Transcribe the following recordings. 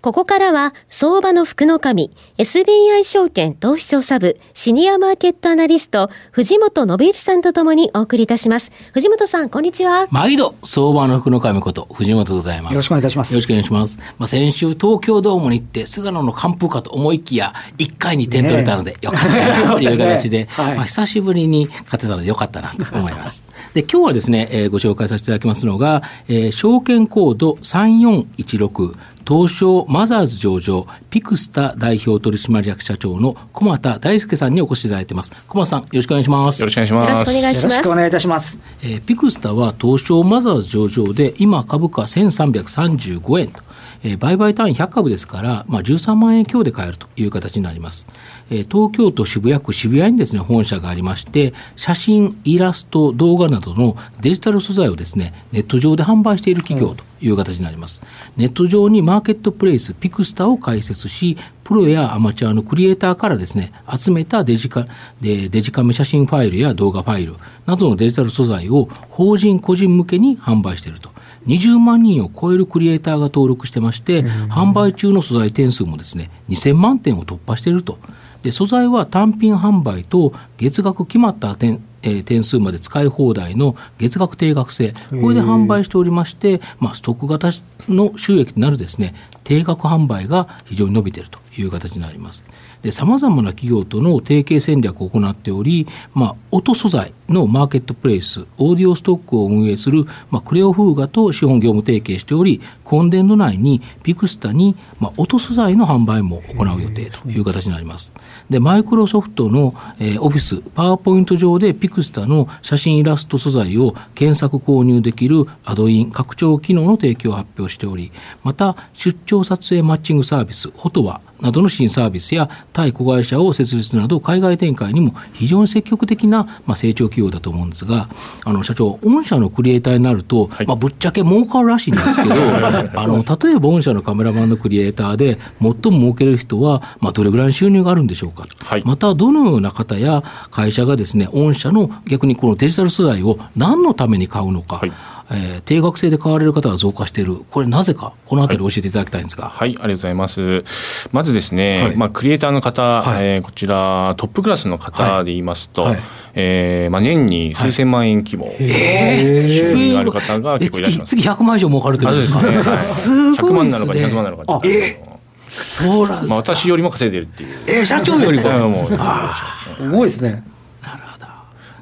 ここからは、相場の福の神、SBI 証券投資調査部、シニアマーケットアナリスト、藤本信之さんとともにお送りいたします。藤本さん、こんにちは。毎度、相場の福の神こと、藤本でございます。よろしくお願いいたします。よろしくお願いします。まあ、先週、東京ドームに行って、菅野の完封かと思いきや、1回に点取れたので、よかったな、という形で、ね はい、まあ、久しぶりに勝てたのでよかったなと思います。で、今日はですね、えー、ご紹介させていただきますのが、えー、証券コード3416、東証マザーズ上場、ピクスタ代表取締役社長の駒田大輔さんにお越しいただいています。駒田さん、よろしくお願いします。よろしくお願いします。よろしくお願いします。よろしくお願いいたします。えー、ピクスタは東証マザーズ上場で、今株価1335円と。えー、売買単位100株ですから、まあ、13万円強で買えるという形になります。えー、東京都渋谷区渋谷にですね、本社がありまして、写真、イラスト、動画などのデジタル素材をですね、ネット上で販売している企業という形になります。ネット上にマーケットプレイス、ピクスタを開設し、プロやアマチュアのクリエイターからですね、集めたデジカでデジカメ写真ファイルや動画ファイルなどのデジタル素材を法人個人向けに販売していると。20万人を超えるクリエイターが登録してまして、販売中の素材点数もですね、2000万点を突破していると。で素材は単品販売と月額決まった点えー、点数まで使い放題の月額定額制、これで販売しておりまして、まあ、ストック型の収益となるですね、定額販売が非常に伸びているという形になります。さまざまな企業との提携戦略を行っており、まあ、音素材のマーケットプレイス、オーディオストックを運営する、まあ、クレオフーガと資本業務提携しており、今年度内にピクスタに、まあ、音素材の販売も行う予定という形になります。で、マイクロソフトの、えー、オフィス、パワーポイント上でピクスタの写真イラスト素材を検索購入できるアドイン拡張機能の提供を発表しており、また出張撮影マッチングサービス、フォトワなどの新サービスや対子会社を設立など海外展開にも非常に積極的な、まあ、成長企業だと思うんですがあの社長御社のクリエイターになると、はい、まあ、ぶっちゃけ儲かるらしいんですけど あの例えば御社のカメラマンのクリエイターで最も儲ける人は、まあ、どれぐらいの収入があるんでしょうか、はい、またどのような方や会社がですね御社の逆にこのデジタル素材を何のために買うのか、はいえー、定額制で買われる方が増加している、これ、なぜか、このあたり教えていただきたいんですが、はい、はい、ありがとうございます。まずですね、はい、まあ、クリエイターの方、はい、えー、こちら、トップクラスの方で言いますと、はい、えー、まあ、年に数千万円規模、えー、収入がある方が結構いらっしゃいます。月100万以上儲かるということですか、ね、はい、すごい100万なのか200万なのかえーそうなんですまあ、私よりも稼いでるっていう。えー、社長よりも。もう、すごいですね。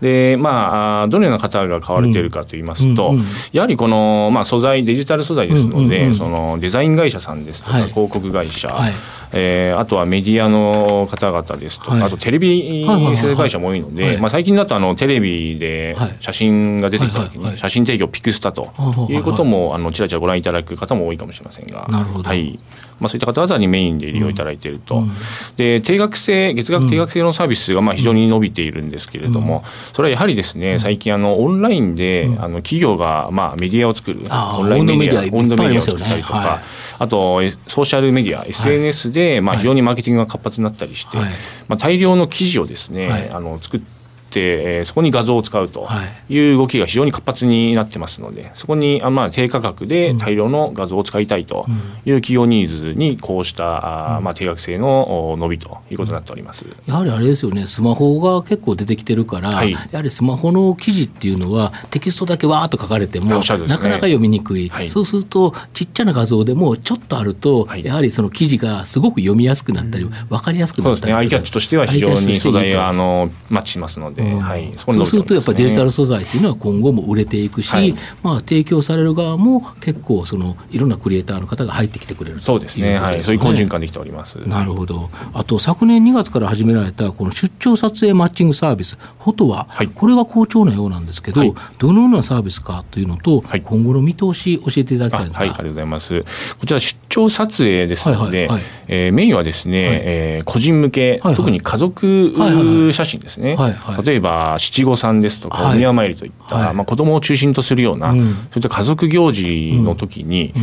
でまあ、どのような方が買われているかといいますと、うんうんうん、やはりこの、まあ、素材、デジタル素材ですので、うんうんうん、そのデザイン会社さんですとか、はい、広告会社、はい、えー、あとはメディアの方々ですとか、はい、あとテレビ会社も多いので、はい、まあ、最近だとあのテレビで写真が出てきたときに、写真提供ピクスタということも、あのちらちらご覧いただく方も多いかもしれませんが。なるほど。はいまあ、そういった方々にメインで利用いただいていると、うん、で定額制、月額定額制のサービスがまあ非常に伸びているんですけれども、それはやはりですね、最近あの、オンラインで、あの企業がまあメディアを作る、オンラインメディア、温度メディアを作ったりとか、あとソーシャルメディア、SNS でまあ非常にマーケティングが活発になったりして、まあ、大量の記事をですね、あの作って、えー、そこに画像を使うとい。う動きが非常に活発になってますので、そこにあまあ低価格で大量の画像を使いたいという企業ニーズにこうした、あまあ定額制の伸びということになっております。やはりあれですよね、スマホが結構出てきてるから、はい、やはりスマホの記事っていうのは、テキストだけわーっと書かれても、ね、なかなか読みにくい、はい、そうすると、ちっちゃな画像でもちょっとあると、はい、やはりその記事がすごく読みやすくなったり、分かりやすくなったりする、そうですね、アイキャッチとしては非常に素材があのマッチしますので。はい、そそうするとやっぱりデジタル素材っていうのは今後も売れていくし、はい、まあ、提供される側も結構そのいろんなクリエイターの方が入ってきてくれるそうですね、はい、そういう好循環できております。なるほど。あと昨年2月から始められたこの出張撮影マッチングサービスフォトは、はい、これが好調なようなんですけど、はい、どのようなサービスかというのと、今後の見通し教えていただきたいんですかはい。ありがとうございます。こちら出張撮影ですので、はいはいはい、えー、メインはですね、はい、えー、個人向け、はいはい、特に家族写真ですね、はいはい、例例えば七五三ですとか、はい。お宮参りといった、はい。まあ、子供を中心とするような、うん。そういった家族行事の時に、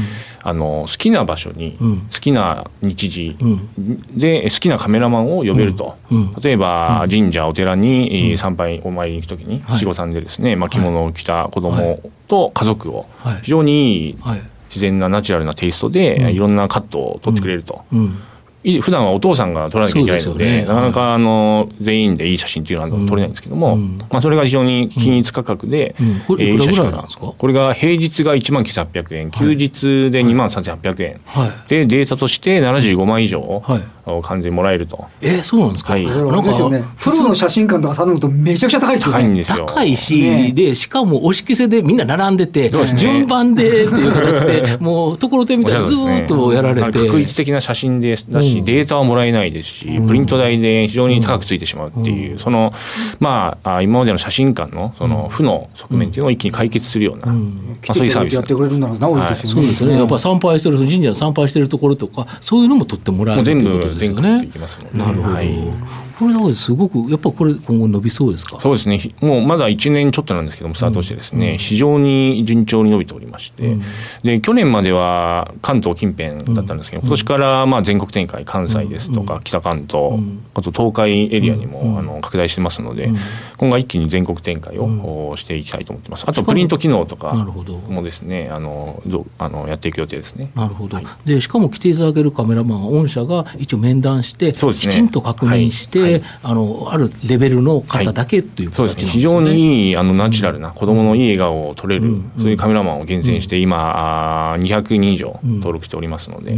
あの好きな場所に、うん。好きな日時うん。で好きなカメラマンを呼べると、うん。うん。例えば神社お寺にえー参拝お参りに行く時にはい。七五三でですね、まあ、着物を着た子供と家族をはい。非常にいいはい。自然なナチュラルなテイストで、うん。いろんなカットを撮ってくれると。うん。い普段はお父さんが撮らなきゃいけないのでね。なかなかあの全員でいい写真っていうのは撮れないんですけども、うん。まあ、それが非常に均一価格で、うん。これえーいなんですか？これが平日が1万9800円。休日で2万3800円、はい。でデータとして75万以上。はいを完全にもらえるとえーそうなんですか、はいだからあれですよね。プロの写真館とか頼むとめちゃくちゃ高いですよね。高いんですよ。高いし、ねで、しかも押し着せでみんな並んでて、ね順番でっていう形で、もうところてんみたいにずーっとやられて。確率的な写真でだし、うんデータはもらえないですし、プリント代で非常に高くついてしまうっていう、その、まあ、あ今までの写真館のその負の側面っていうのを一気に解決するような、まあ、そういうサービスやってくれるんだろうな、多いですよね。そうですよね。やっぱり参拝してる、神社に参拝してるところとか、そういうのも取ってもらえるということ部ですよね。なるほど。はいこれだからすごく、やっぱこれ今後伸びそうですか？そうですね、ひもうまだ1年ちょっとなんですけども、スタートしてですね、非常に順調に伸びておりまして、で去年までは関東近辺だったんですけど、今年からまあ全国展開、関西ですとか、北関東、あと東海エリアにもあの拡大してますので、今後は一気に全国展開をおしていきたいと思ってます。あとプリント機能とかもですね、あのどあのやっていく予定ですね。なるほど、でしかも来ていただけるカメラマンは御社が一応面談して、ね。きちんと確認して、はいはいあのあるレベルの方だけという形なんですよね。非常にいいあのナチュラルな子供のいい笑顔を撮れる、そういうカメラマンを厳選して、今、あー200人以上登録しておりますので、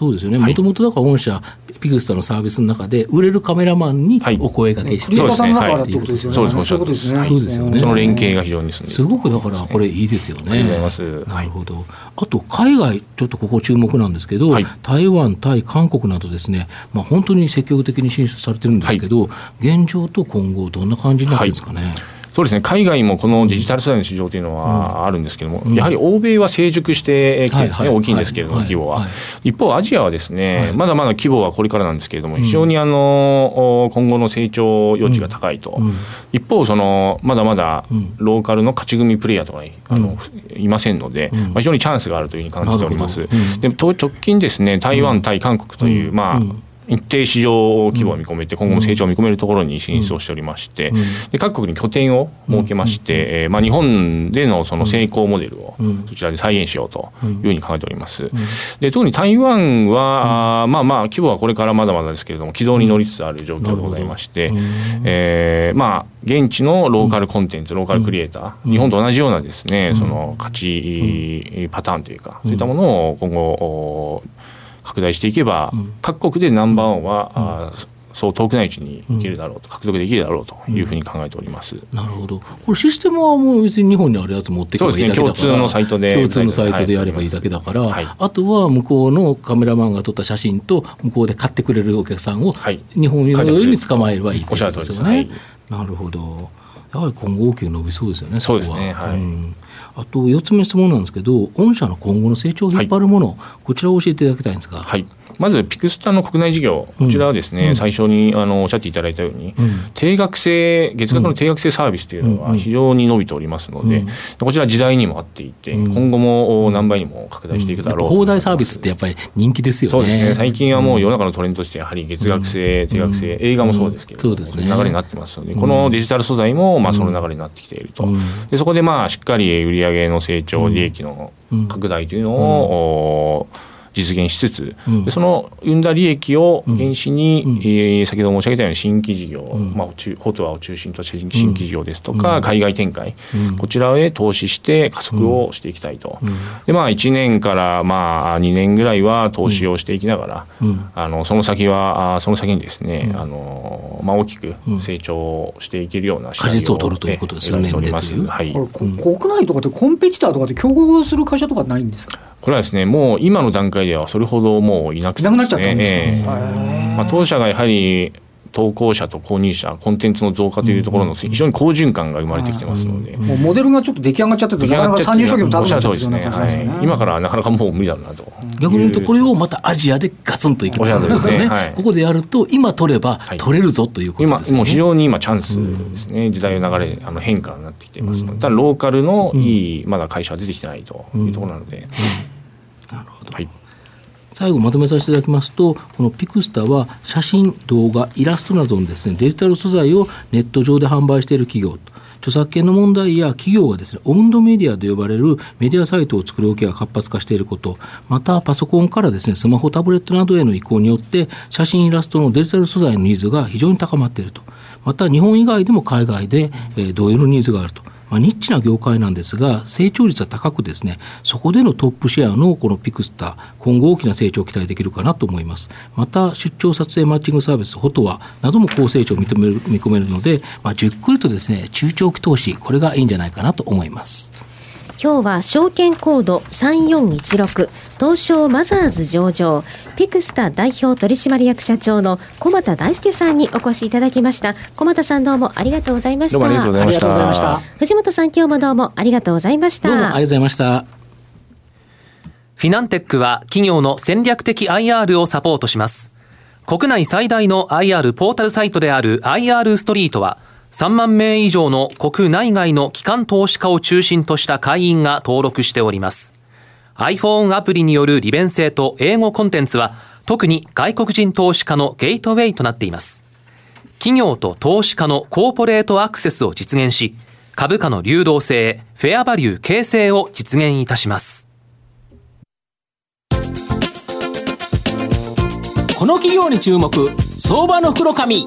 そうですよね、もともとだから御社、ピクスタのサービスの中で、売れるカメラマンにはい。お声掛けして、クリエイターさんの中からってことですよね。そうです。ねそういうことですね。そうですよね。その連携が非常にすごくだから、これいいですよね。ありがとうございます。なるほど。あと、海外、ちょっとここ注目なんですけど、はい。台湾、タイ、韓国などですね、まあ、本当に積極的に進出されてるんですけど、現状と今後、どんな感じになってるんですかね？そうですね。海外もこのデジタル世代の市場というのはあるんですけども、やはり欧米は成熟してきてですね、大きいんですけれども、はい規模は、はい。一方、アジアはですね、はい。まだまだ規模はこれからなんですけれども、非常にあのお今後の成長余地が高いと、うん。一方その、まだまだん。ローカルの勝ち組プレイヤーとかあの、いませんので、ん。まあ、非常にチャンスがあるというふうに感じております。でと直近ですね、台湾、タイ、韓国という、まあ、うん一定市場規模を見込めて、今後も成長を見込めるところに進出をしておりまして、で各国に拠点を設けまして、えーまあ、日本でのその成功モデルをうん。そちらで再現しようというふうに考えております。で特に台湾は、まあまあ、規模はこれからまだまだですけれども、軌道に乗りつつある状況でございまして、えーまあ、現地のローカルコンテンツ、ローカルクリエイター、日本と同じようなですね、その勝ちパターンというか、そういったものを今後、お拡大していけば、各国でナンバーワンは、あーそう遠くないうちにいけるだろうと、獲得できるだろうというふうに考えております。なるほど。これシステムはもう別に日本にあるやつ持ってけばいいだけだから。ね共通のサイトで共通のサイトでやればいいだけだから、はいあとは向こうのカメラマンが撮った写真と、向こうで買ってくれるお客さんを、はい日本のように捕まえればいいってことですよね。おっしゃる通りですなるほど。やはり今後大きく伸びそうですよね、そうですねはいんあと4つ目の質問なんですけど、御社の今後の成長を引っ張るもの、こちらを教えていただきたいんですが。はい、まずピクスタの国内事業、こちらはですね、最初にあのおっしゃっていただいたように、定額制、月額の定額制サービスというのは非常に伸びておりますので、こちら、時代にも合っていて、今後もお何倍にも拡大していくだろうと放題サービスってやっぱり人気ですよね。そうですね、最近はもう世の中のトレンドとして、やはり月額制、定額制、映画もそうですけれども、そうですね。流れになってますので、このデジタル素材もまあその流れになってきていると、でそこでまあしっかり売上の成長、利益の拡大というのを、お実現しつつ、でその生んだ利益を原資に、えー先ほど申し上げたように新規事業、まあ、中フォトアを中心とした新新規事業ですとか、海外展開、こちらへ投資して加速をしていきたいと。でまあ、1年からまあ2年ぐらいは投資をしていきながら、あのその先はあその先にですね、あのまあ、大きく成長していけるような果実を取るということですよねはい。国内とかってコンペティターとかって競合する会社とかないんですか？これはですねもう今の段階ではそれほどもういなくていなくなっちゃったんですか？ええ。まあ、当社がやはり投稿者と購入者コンテンツの増加というところの非常に好循環が生まれてきてますので、もうモデルがちょっと出来上がっちゃっててなかな？か参入障壁も立たなくなっちね、はい、今からなかなかもう無理だろうなと。逆に言うとこれをまたアジアでガツンといきますよね、はい、ここでやると今取れば取れるぞということですね、今もう非常に今チャンスですね、時代の流れあの変化になってきていますので、ただローカルのいいまだ会社は出てきてないというところなので、なるほど、はい。最後まとめさせていただきますとこのピクスタは写真動画イラストなどのですねデジタル素材をネット上で販売している企業と。著作権の問題や企業がですね、オウンドメディアと呼ばれるメディアサイトを作る動きが活発化していること、またパソコンからですね、スマホ、タブレットなどへの移行によって、写真、イラストのデジタル素材のニーズが非常に高まっていると。また日本以外でも海外で、えー、同様のニーズがあると。まあ、ニッチな業界なんですが、成長率は高くですね、そこでのトップシェアのこのピクスタ、今後大きな成長を期待できるかなと思います。また、出張撮影マッチングサービス、フォトワなども高成長を認める見込めるので、まあ、じっくりとですね、中長期投資、これがいいんじゃないかなと思います。今日は証券コード3416東証マザーズ上場ピクスタ代表取締役社長の小俣大輔さんにお越しいただきました。小俣さんどうもありがとうございました。ありがとうございました。藤本さん今日もどうもありがとうございました。どうもありがとうございました。フィナンテックは企業の戦略的 IR をサポートします。国内最大の IR ポータルサイトである IR ストリートは3万名以上の国内外の機関投資家を中心とした会員が登録しております。iPhone アプリによる利便性と英語コンテンツは特に外国人投資家のゲートウェイとなっています。企業と投資家のコーポレートアクセスを実現し、株価の流動性、フェアバリュー形成を実現いたします。この企業に注目、相場の袋紙。